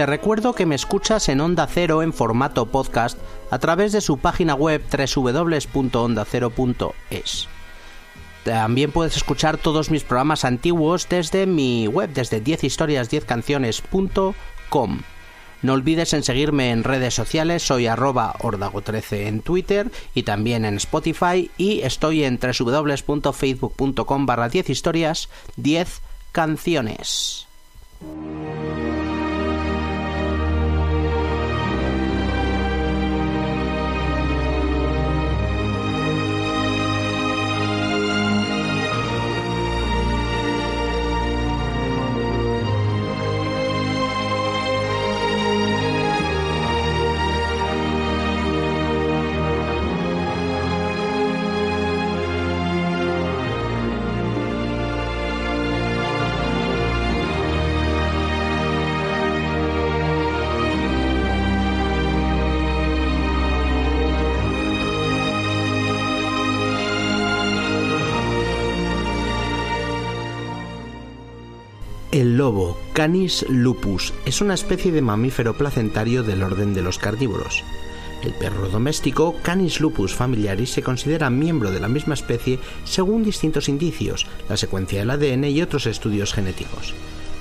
Te recuerdo que me escuchas en Onda Cero en formato podcast a través de su página web www.ondacero.es. También puedes escuchar todos mis programas antiguos desde mi web, desde 10historias10canciones.com. No olvides en seguirme en redes sociales, soy arroba ordago13 en Twitter y también en Spotify y estoy en www.facebook.com barra 10 historias 10 canciones. Canis lupus, es una especie de mamífero placentario del orden de los carnívoros. El perro doméstico, Canis lupus familiaris, se considera miembro de la misma especie según distintos indicios, la secuencia del ADN y otros estudios genéticos.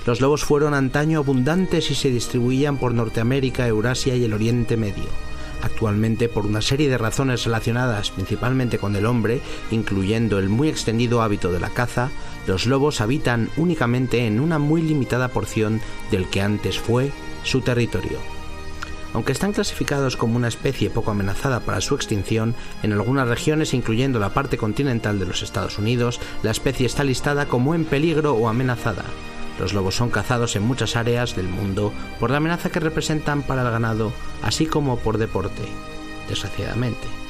Los lobos fueron antaño abundantes y se distribuían por Norteamérica, Eurasia y el Oriente Medio. Actualmente, por una serie de razones relacionadas principalmente con el hombre, incluyendo el muy extendido hábito de la caza, los lobos habitan únicamente en una muy limitada porción del que antes fue su territorio. Aunque están clasificados como una especie poco amenazada para su extinción, en algunas regiones, incluyendo la parte continental de los Estados Unidos, la especie está listada como en peligro o amenazada. Los lobos son cazados en muchas áreas del mundo por la amenaza que representan para el ganado, así como por deporte, desgraciadamente.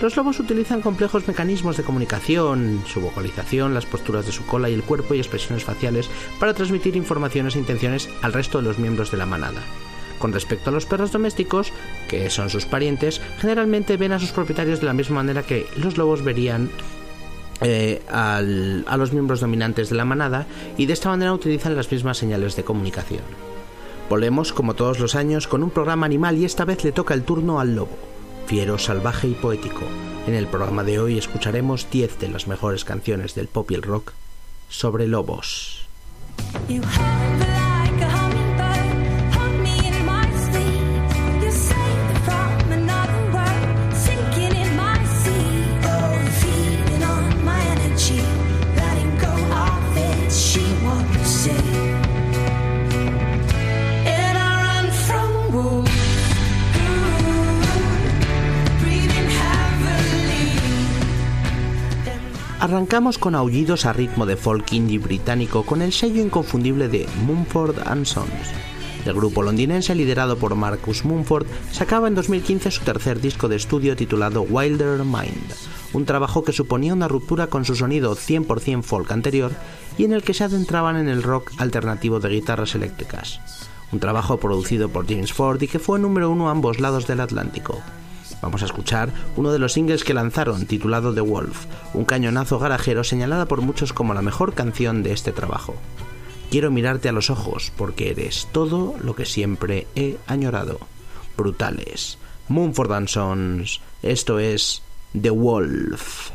Los lobos utilizan complejos mecanismos de comunicación, su vocalización, las posturas de su cola y el cuerpo y expresiones faciales para transmitir informaciones e intenciones al resto de los miembros de la manada. Con respecto a los perros domésticos, que son sus parientes, generalmente ven a sus propietarios de la misma manera que los lobos verían eh, a los miembros dominantes de la manada y de esta manera utilizan las mismas señales de comunicación. Volvemos, como todos los años, con un programa animal y esta vez le toca el turno al lobo, fiero, salvaje y poético. En el programa de hoy escucharemos 10 de las mejores canciones del pop y el rock sobre lobos. Arrancamos con aullidos a ritmo de folk indie británico con el sello inconfundible de Mumford Sons. El grupo londinense liderado por Marcus Mumford sacaba en 2015 su tercer disco de estudio titulado Wilder Mind, un trabajo que suponía una ruptura con su sonido 100% folk anterior y en el que se adentraban en el rock alternativo de guitarras eléctricas. Un trabajo producido por James Ford y que fue número uno a ambos lados del Atlántico. Vamos a escuchar uno de los singles que lanzaron, titulado The Wolf, un cañonazo garajero señalada por muchos como la mejor canción de este trabajo. Quiero mirarte a los ojos porque eres todo lo que siempre he añorado. Brutales. Mumford and Sons. Esto es The Wolf.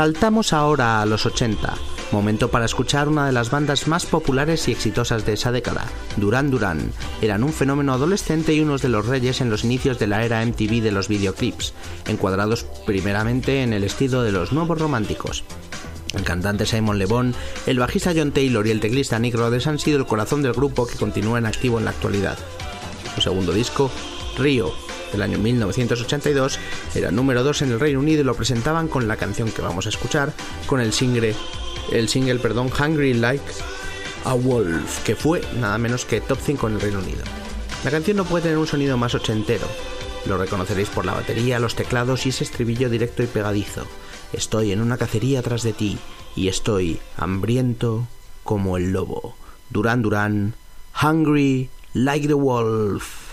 Saltamos ahora a los 80, momento para escuchar una de las bandas más populares y exitosas de esa década, Duran Duran. Eran un fenómeno adolescente y unos de los reyes en los inicios de la era MTV de los videoclips, encuadrados primeramente en el estilo de los nuevos románticos. El cantante Simon Le Bon, el bajista John Taylor y el teclista Nick Rhodes han sido el corazón del grupo que continúa en activo en la actualidad. Su segundo disco, Rio, del año 1982, era número 2 en el Reino Unido y lo presentaban con la canción que vamos a escuchar, con el single, el single perdón, Hungry Like a Wolf, que fue nada menos que top 5 en el Reino Unido. La canción no puede tener un sonido más ochentero. Lo reconoceréis por la batería, los teclados y ese estribillo directo y pegadizo. Estoy en una cacería tras de ti y estoy hambriento como el lobo. Duran Duran, Hungry like the wolf.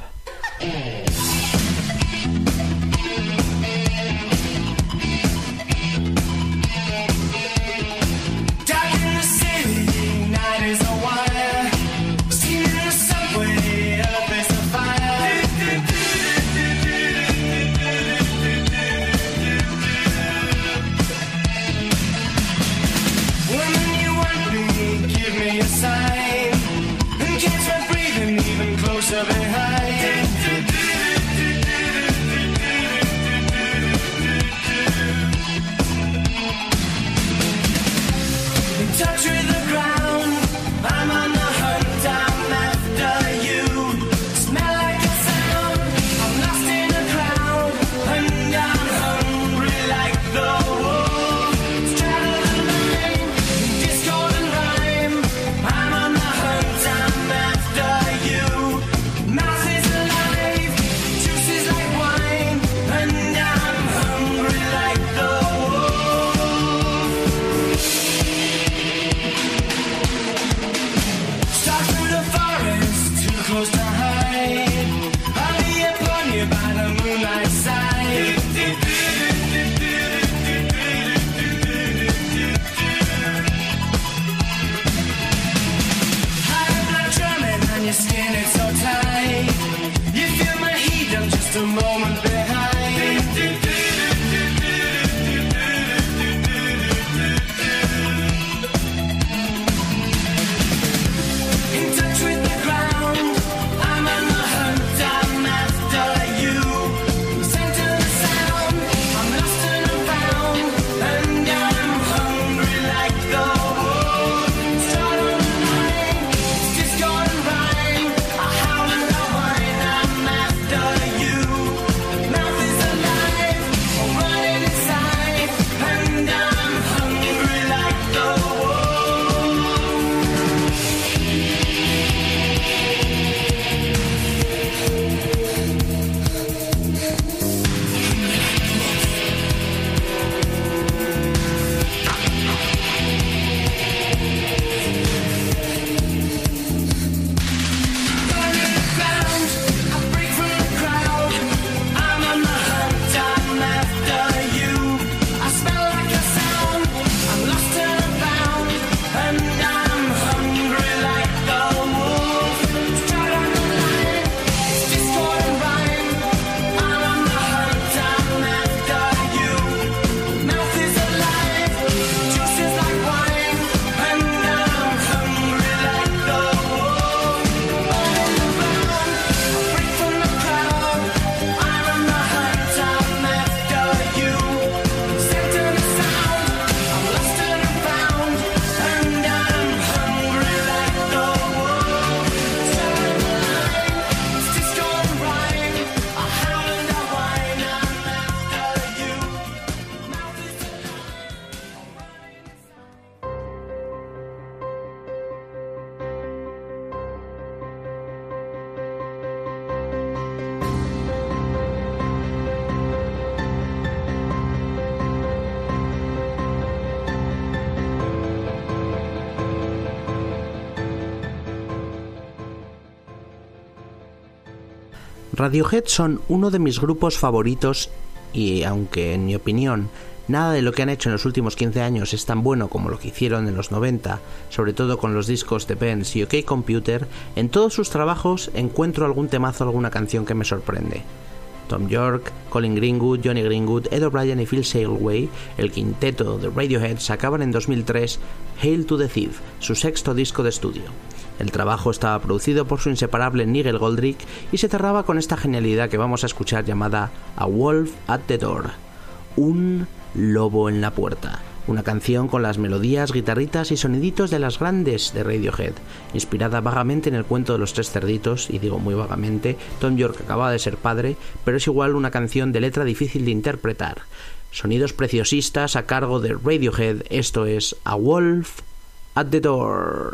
Radiohead son uno de mis grupos favoritos y aunque en mi opinión nada de lo que han hecho en los últimos 15 años es tan bueno como lo que hicieron en los 90, sobre todo con los discos de Benz y OK Computer, en todos sus trabajos encuentro algún temazo, alguna canción que me sorprende. Tom York, Colin Greenwood, Johnny Greenwood, Ed O'Brien y Phil Sailway, el quinteto de Radiohead, sacaban en 2003 Hail to the Thief, su sexto disco de estudio. El trabajo estaba producido por su inseparable Nigel Goldrick y se cerraba con esta genialidad que vamos a escuchar llamada A Wolf at the Door, un lobo en la puerta, una canción con las melodías, guitarritas y soniditos de las grandes de Radiohead, inspirada vagamente en el cuento de los tres cerditos, y digo muy vagamente, Tom York acaba de ser padre, pero es igual una canción de letra difícil de interpretar. Sonidos preciosistas a cargo de Radiohead, esto es A Wolf at the door.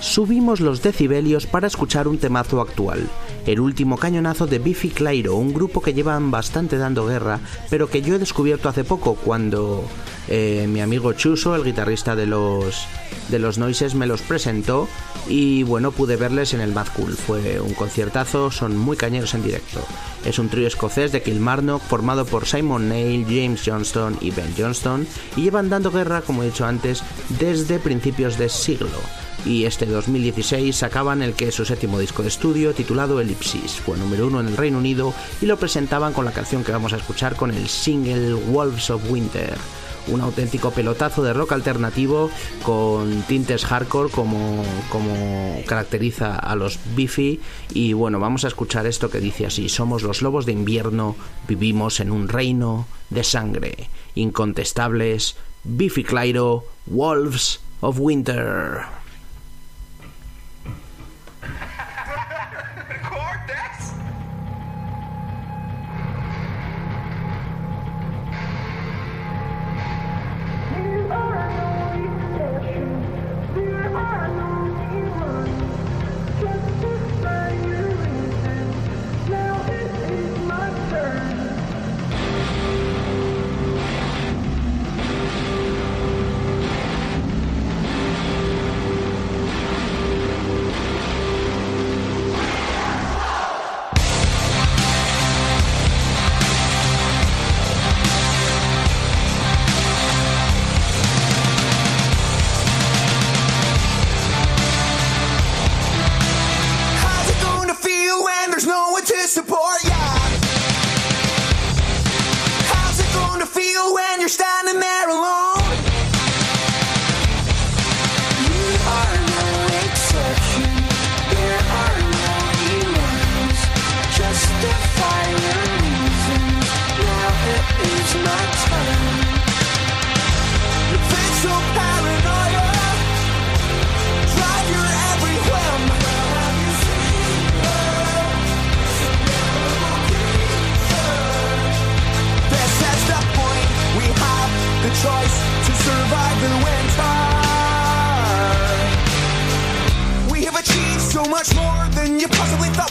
Subimos los decibelios para escuchar un temazo actual el último cañonazo de Biffy Clyro, un grupo que llevan bastante dando guerra, pero que yo he descubierto hace poco cuando eh, mi amigo Chuso, el guitarrista de los, de los Noises, me los presentó y bueno, pude verles en el Mad Cool. Fue un conciertazo, son muy cañeros en directo. Es un trío escocés de Kilmarnock formado por Simon Neil, James Johnston y Ben Johnston y llevan dando guerra, como he dicho antes, desde principios de siglo este 2016 sacaban el que es su séptimo disco de estudio titulado Ellipsis. Fue número uno en el Reino Unido y lo presentaban con la canción que vamos a escuchar con el single Wolves of Winter. Un auténtico pelotazo de rock alternativo con tintes hardcore como, como caracteriza a los Biffy. Y bueno, vamos a escuchar esto que dice así: Somos los lobos de invierno, vivimos en un reino de sangre. Incontestables, Biffy Clyro, Wolves of Winter.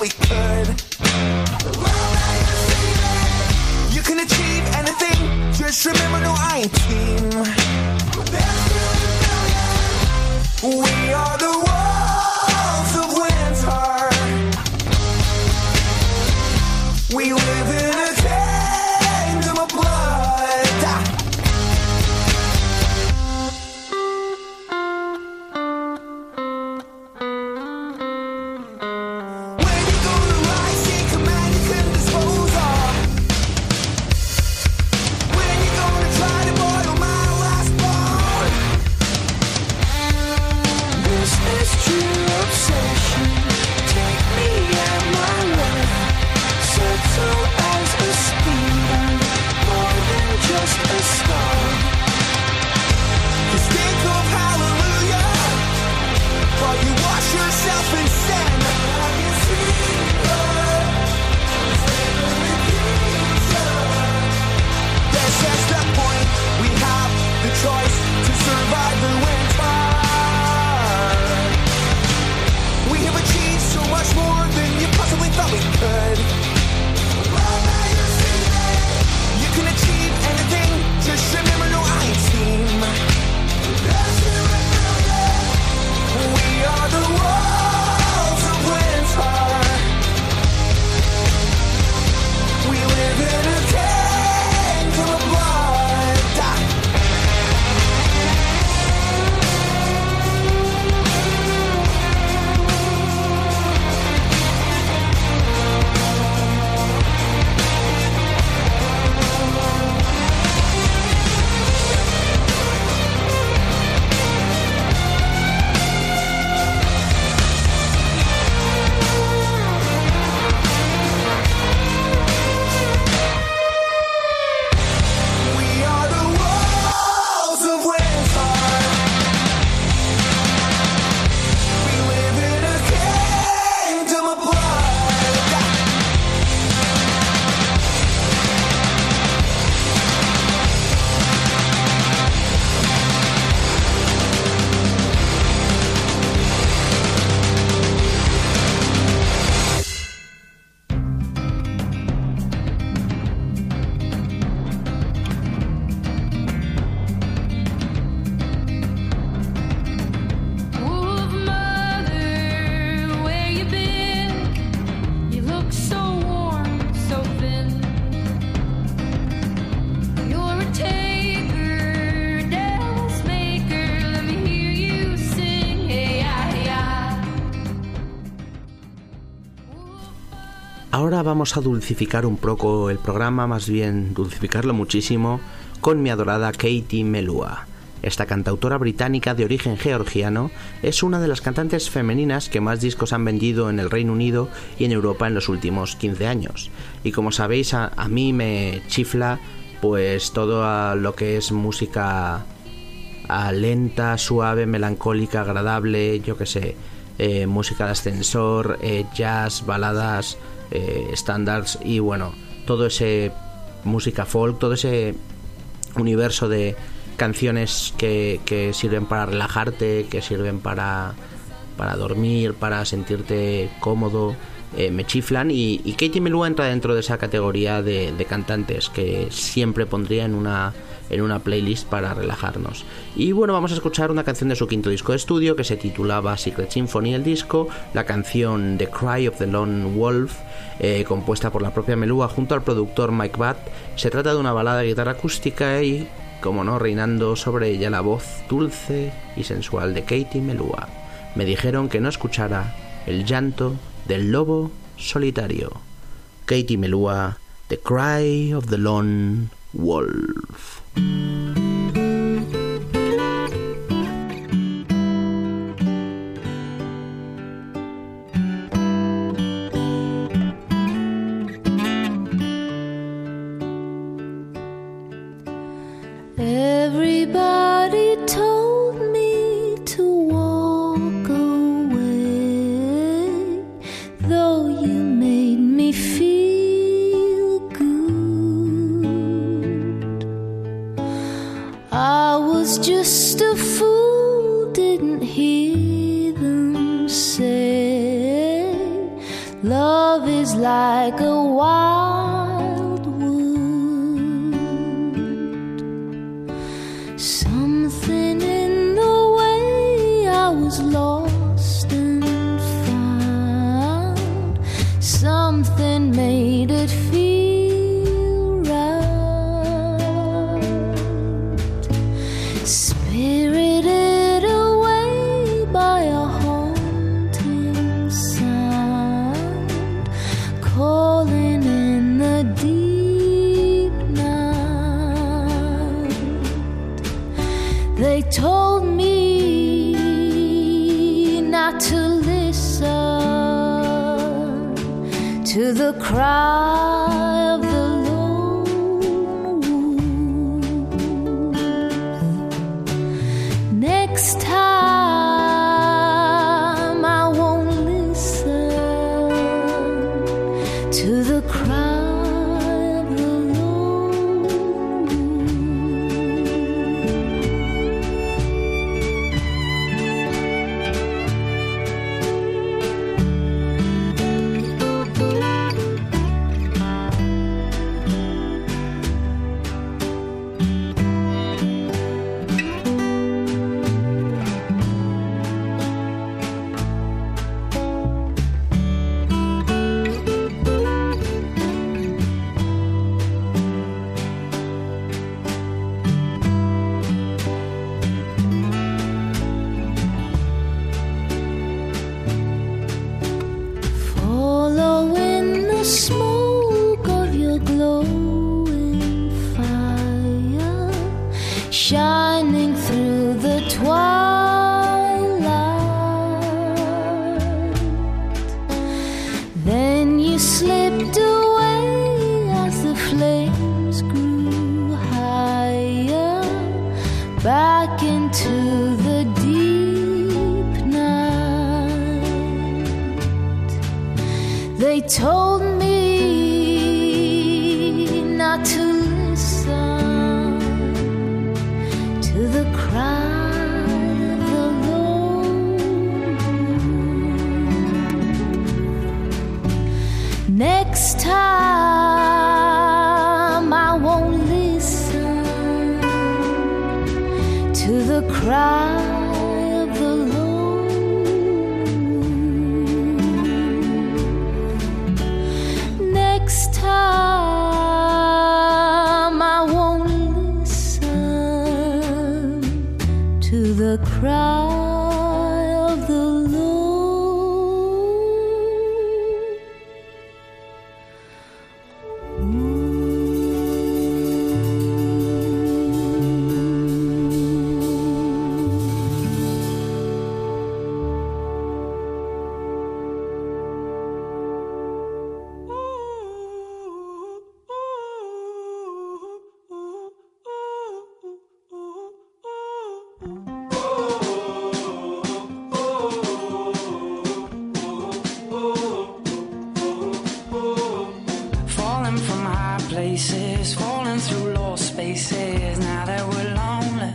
We could. You can achieve anything. Just remember, no, I ain't team. We are the wolves Ahora vamos a dulcificar un poco el programa, más bien dulcificarlo muchísimo, con mi adorada Katie Melua. Esta cantautora británica de origen georgiano es una de las cantantes femeninas que más discos han vendido en el Reino Unido y en Europa en los últimos 15 años. Y como sabéis, a, mí me chifla pues todo lo que es música lenta, suave, melancólica, agradable, yo que sé, eh, música de ascensor, eh, jazz, baladas, eh, standards y bueno, todo ese música folk, todo ese universo de canciones que, que sirven para relajarte, que sirven para, para dormir, para sentirte cómodo, eh, me chiflan. Y, y Katie Melua entra dentro de esa categoría de, de cantantes que siempre pondría en una en una playlist para relajarnos. Y bueno, vamos a escuchar una canción de su quinto disco de estudio que se titulaba Secret Symphony el disco, la canción The Cry of the Lone Wolf, eh, compuesta por la propia Melua junto al productor Mike Batt. Se trata de una balada de guitarra acústica y, como no, reinando sobre ella la voz dulce y sensual de Katie Melua. Me dijeron que no escuchara el llanto del lobo solitario. Katie Melua, The Cry of the Lone Wolf. Música just a fool, didn't hear them say, Love is like a wild places, falling through lost spaces. Now that we're lonely,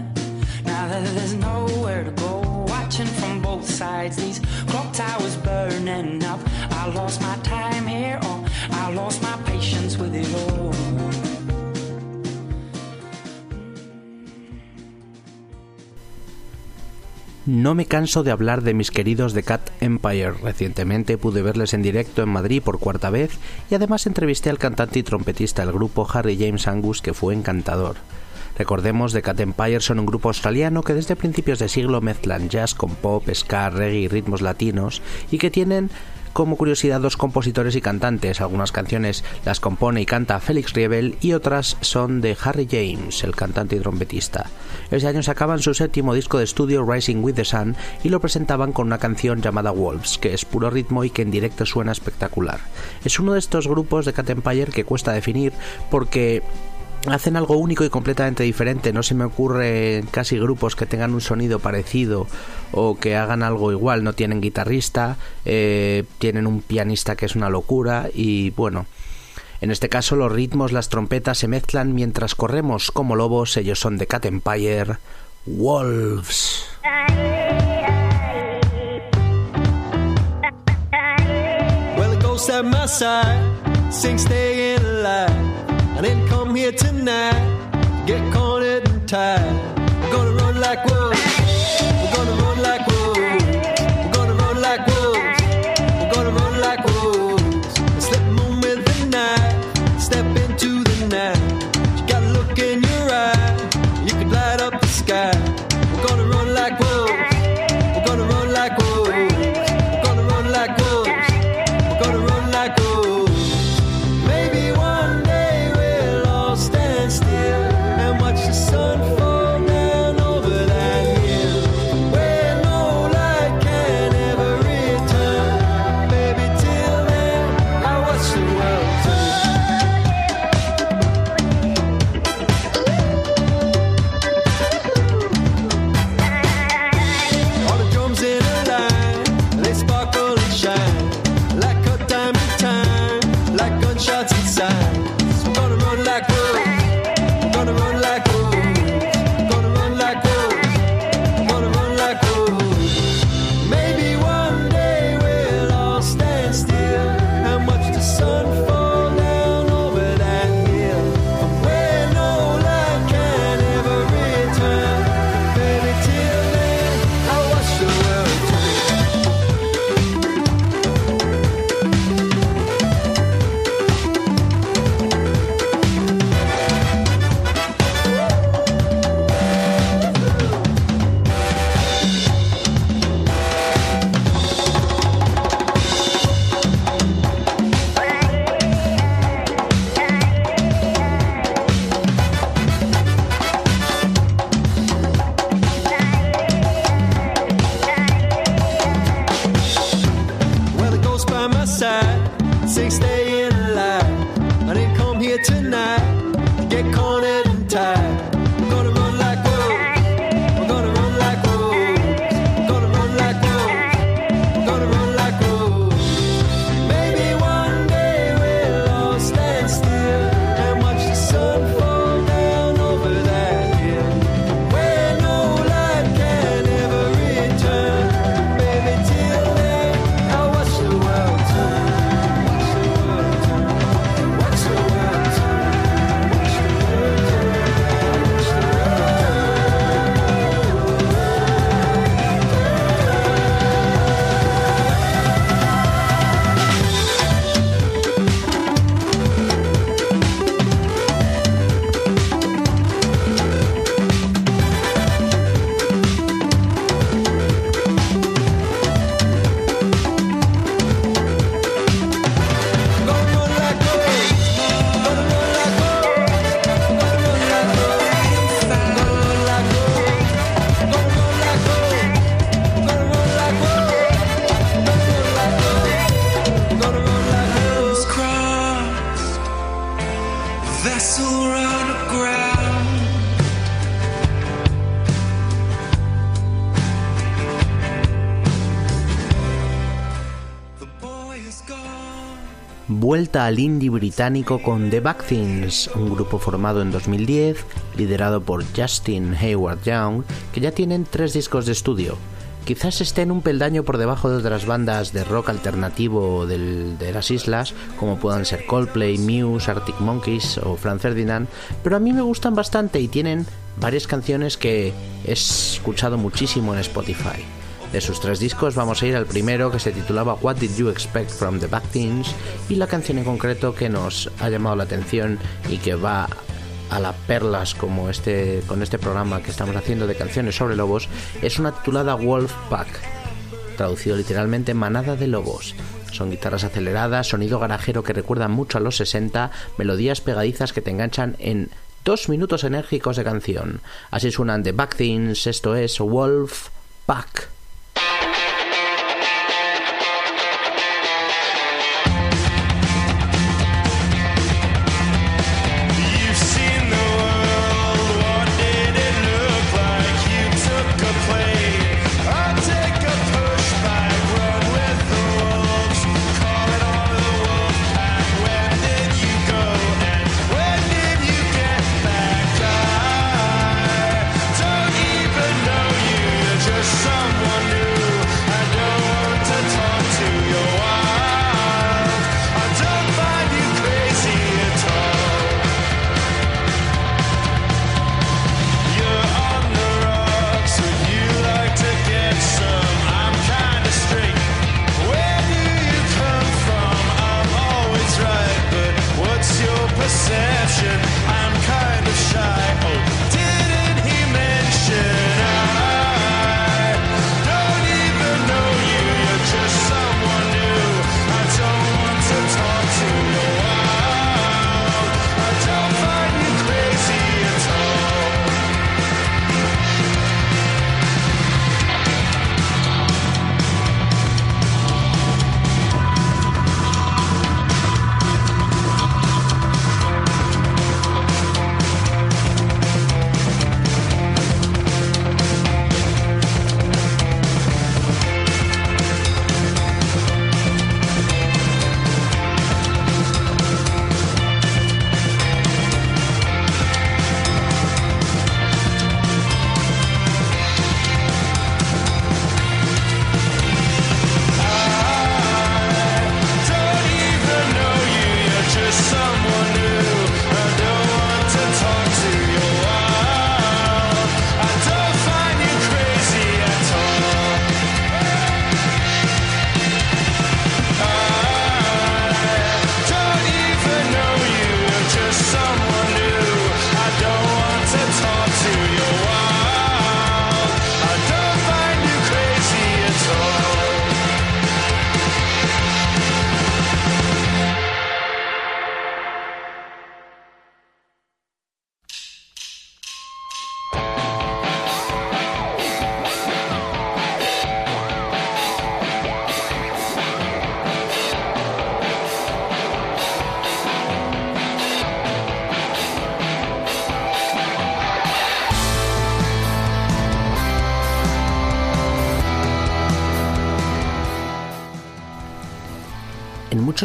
now that there's nowhere to go, watching from both sides, these clock towers burning up. I lost my time No me canso de hablar de mis queridos de Cat Empire. Recientemente pude verles en directo en Madrid por cuarta vez y además entrevisté al cantante y trompetista del grupo Harry James Angus que fue encantador. Recordemos, The Cat Empire son un grupo australiano que desde principios de siglo mezclan jazz con pop, ska, reggae y ritmos latinos y que tienen como curiosidad dos compositores y cantantes. Algunas canciones las compone y canta Félix Riebel y otras son de Harry James, el cantante y trompetista. Ese año sacaban su séptimo disco de estudio Rising with the Sun y lo presentaban con una canción llamada Wolves, que es puro ritmo y que en directo suena espectacular. Es uno de estos grupos de Cat Empire que cuesta definir porque hacen algo único y completamente diferente. No se me ocurre casi grupos que tengan un sonido parecido o que hagan algo igual. No tienen guitarrista, eh, tienen un pianista que es una locura y bueno. En este caso los ritmos, las trompetas se mezclan mientras corremos como lobos. Ellos son de Cat Empire, Wolves. Well, I didn't come here tonight, get cornered and tied. We're gonna run like wolves. Vuelta al indie británico con The Back Things, un grupo formado en 2010, liderado por Justin Hayward Young, que ya tienen tres discos de estudio. Quizás estén un peldaño por debajo de otras bandas de rock alternativo del- de las islas, como puedan ser Coldplay, Muse, Arctic Monkeys o Franz Ferdinand, pero a mí me gustan bastante y tienen varias canciones que he escuchado muchísimo en Spotify. De sus tres discos vamos a ir al primero que se titulaba What Did You Expect from the Back Things y la canción en concreto que nos ha llamado la atención y que va a las perlas como este con este programa que estamos haciendo de canciones sobre lobos es una titulada Wolf Pack, traducido literalmente manada de lobos. Son guitarras aceleradas, sonido garajero que recuerda mucho a los 60, melodías pegadizas que te enganchan en dos minutos enérgicos de canción. Así suenan The Back Things, esto es Wolf Pack.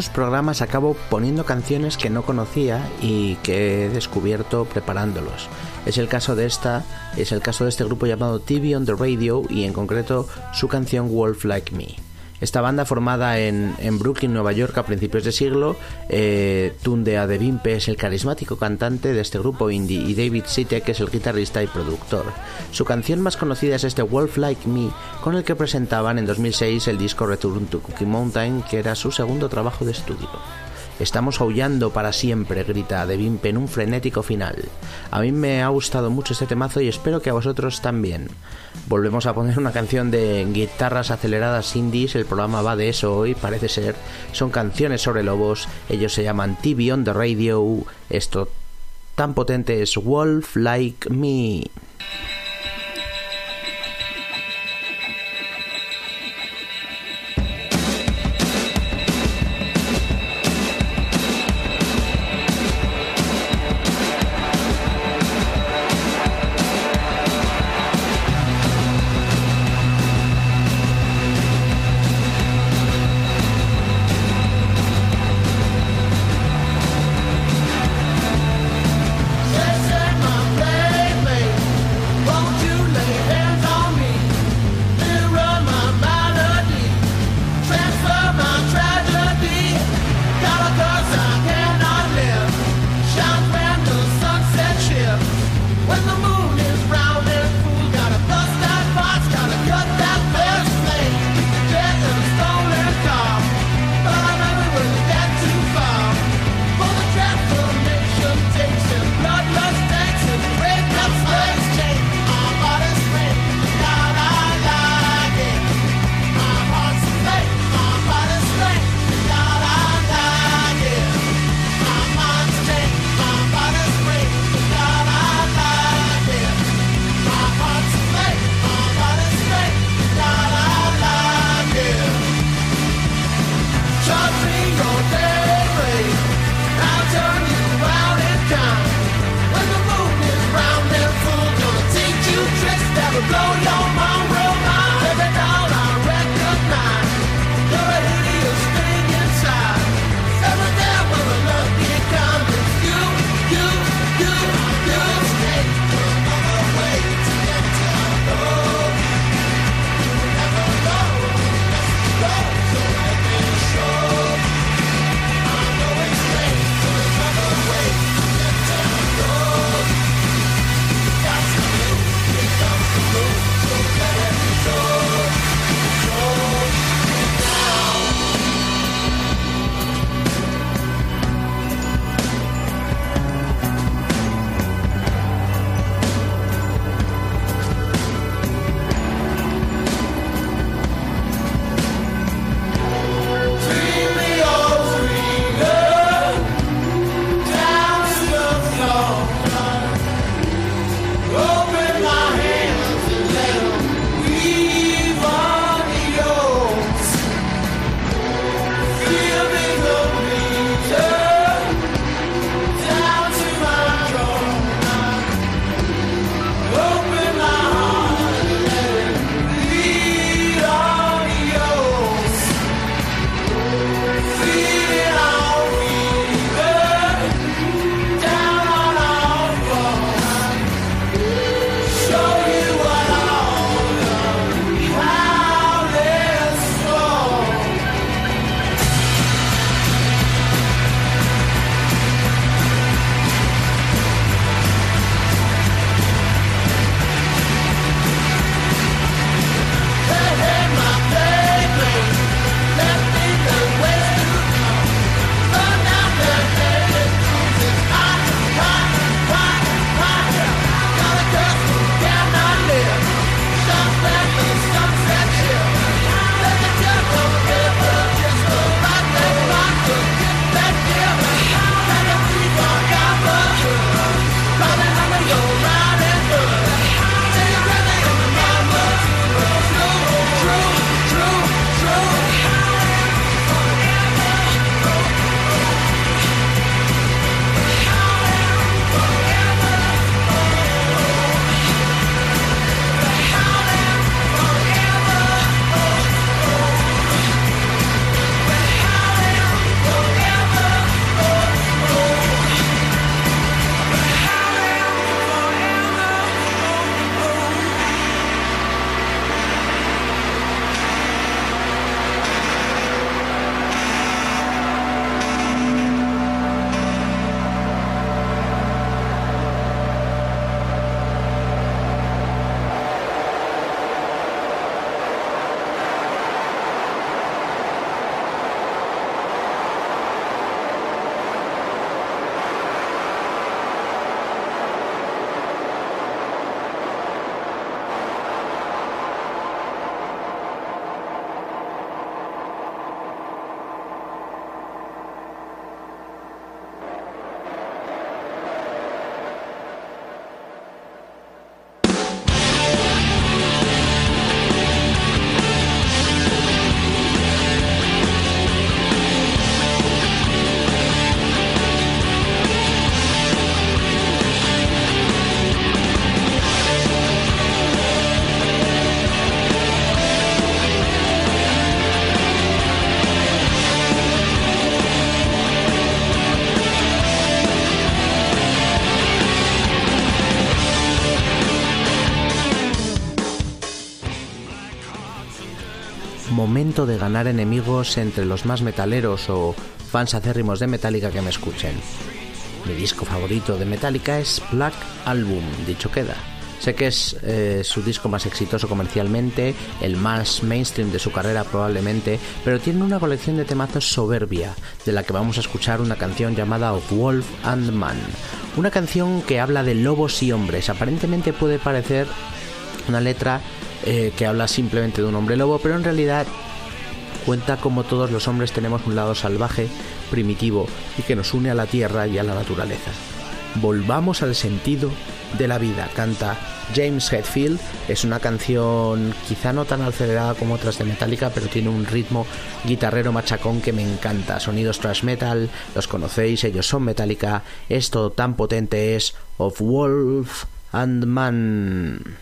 Programas acabo poniendo canciones que no conocía y que he descubierto preparándolos. Es el caso de esta, es el caso de este grupo llamado TV on the Radio y en concreto su canción Wolf Like Me. Esta banda formada en, en Brooklyn, Nueva York a principios de siglo, eh, Tunde Adebimpe es el carismático cantante de este grupo indie y David Sitek es el guitarrista y productor. Su canción más conocida es este Wolf Like Me, con el que presentaban en 2006 el disco Return to Cookie Mountain, que era su segundo trabajo de estudio. Estamos aullando para siempre, grita De Vimpe en un frenético final. A mí me ha gustado mucho este temazo y espero que a vosotros también. Volvemos a poner una canción de guitarras aceleradas indies, el programa va de eso hoy, parece ser. Son canciones sobre lobos, ellos se llaman TV on the Radio. Esto tan potente es Wolf Like Me. Momento de ganar enemigos entre los más metaleros o fans acérrimos de Metallica que me escuchen. Mi disco favorito de Metallica es Black Album, dicho queda. Sé que es eh, su disco más exitoso comercialmente, el más mainstream de su carrera probablemente, pero tiene una colección de temazos soberbia, de la que vamos a escuchar una canción llamada Of Wolf and Man. Una canción que habla de lobos y hombres. Aparentemente puede parecer una letra eh, que habla simplemente de un hombre lobo, pero en realidad cuenta como todos los hombres tenemos un lado salvaje, primitivo y que nos une a la tierra y a la naturaleza. Volvamos al sentido de la vida, canta James Hetfield. Es una canción quizá no tan acelerada como otras de Metallica, pero tiene un ritmo guitarrero machacón que me encanta. Sonidos thrash metal, los conocéis, ellos son Metallica. Esto tan potente es Of Wolf and Man.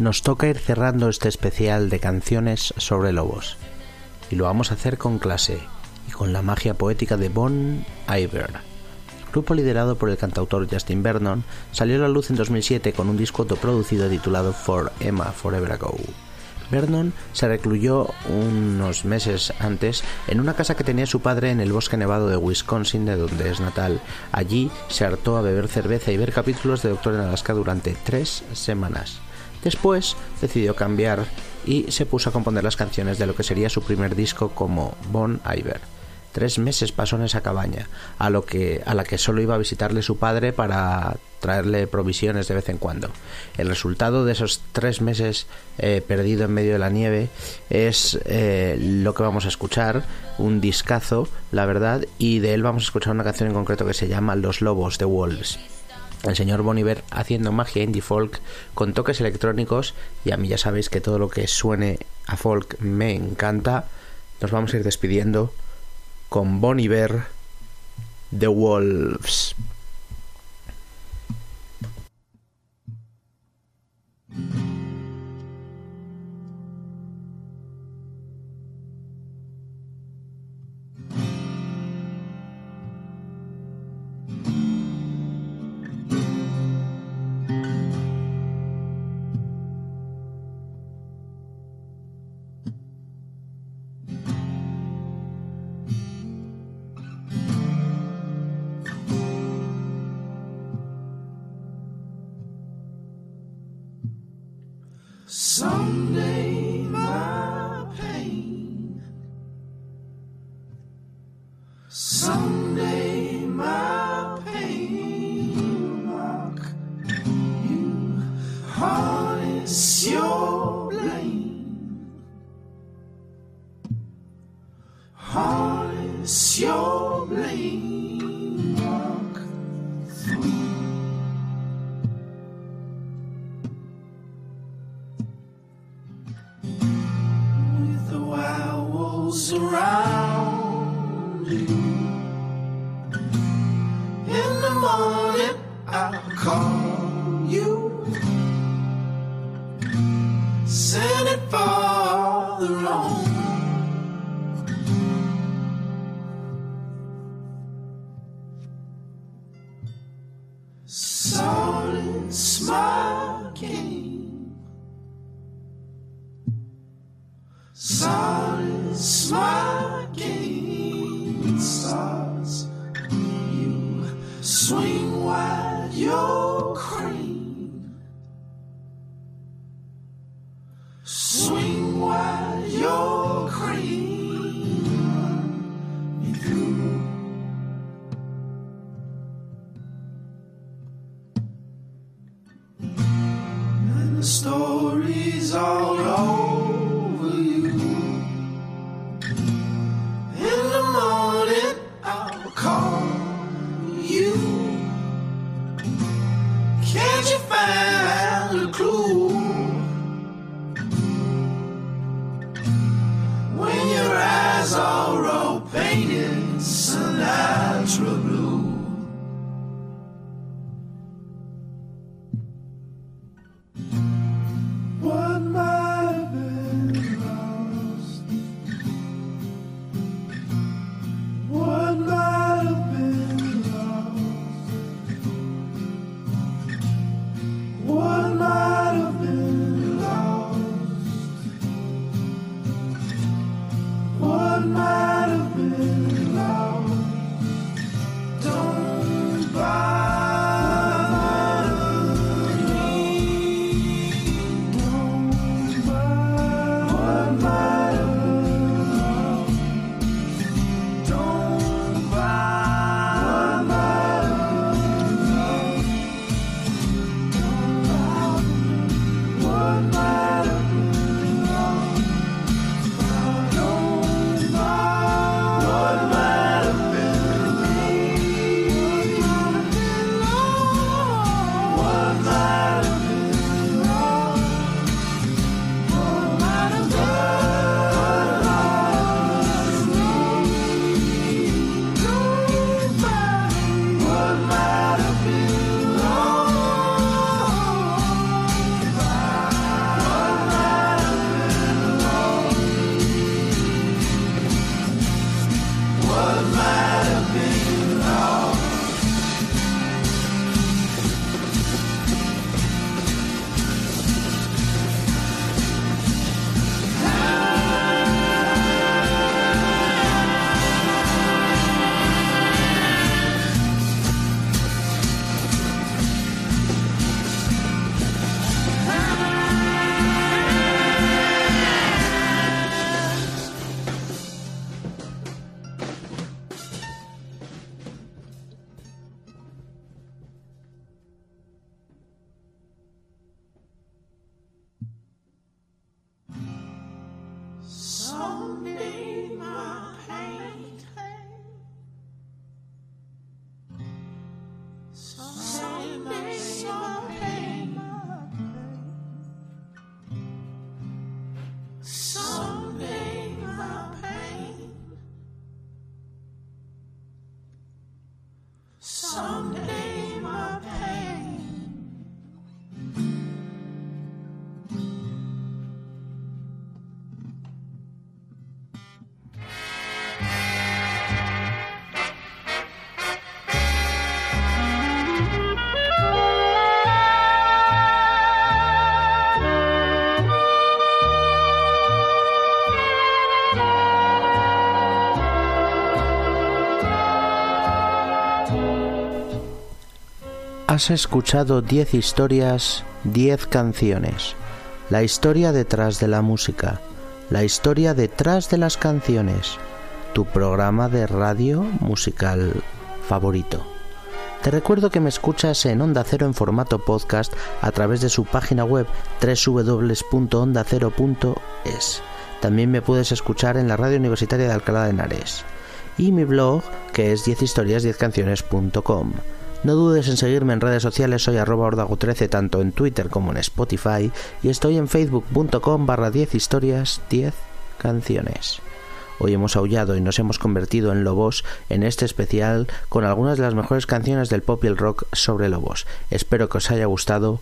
Nos toca ir cerrando este especial de canciones sobre lobos. Y lo vamos a hacer con clase y con la magia poética de Bon Iver. Grupo liderado por el cantautor Justin Vernon salió a la luz en 2007 con un disco autoproducido titulado For Emma Forever Ago. Vernon se recluyó unos meses antes en una casa que tenía su padre en el bosque nevado de Wisconsin, de donde es natal. Allí se hartó a beber cerveza y ver capítulos de Doctor en Alaska durante tres semanas. Después decidió cambiar y se puso a componer las canciones de lo que sería su primer disco como Bon Iver. Tres meses pasó en esa cabaña, a, lo que, a la que solo iba a visitarle su padre para traerle provisiones de vez en cuando. El resultado de esos tres meses eh, perdido en medio de la nieve es eh, lo que vamos a escuchar, un discazo, la verdad, y de él vamos a escuchar una canción en concreto que se llama Los Lobos de Wolves el señor Boniver haciendo magia indie folk con toques electrónicos y a mí ya sabéis que todo lo que suene a folk me encanta. Nos vamos a ir despidiendo con Boniver The Wolves. Has escuchado 10 historias, 10 canciones. La historia detrás de la música, la historia detrás de las canciones. Tu programa de radio musical favorito. Te recuerdo que me escuchas en Onda Cero en formato podcast a través de su página web www.ondacero.es. También me puedes escuchar en la radio universitaria de Alcalá de Henares. Y mi blog, que es 10historias10canciones.com. No dudes en seguirme en redes sociales, soy arroba ordago13 tanto en Twitter como en Spotify y estoy en facebook.com barra 10 historias 10 canciones. Hoy hemos aullado y nos hemos convertido en lobos en este especial con algunas de las mejores canciones del pop y el rock sobre lobos. Espero que os haya gustado.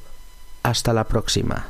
Hasta la próxima.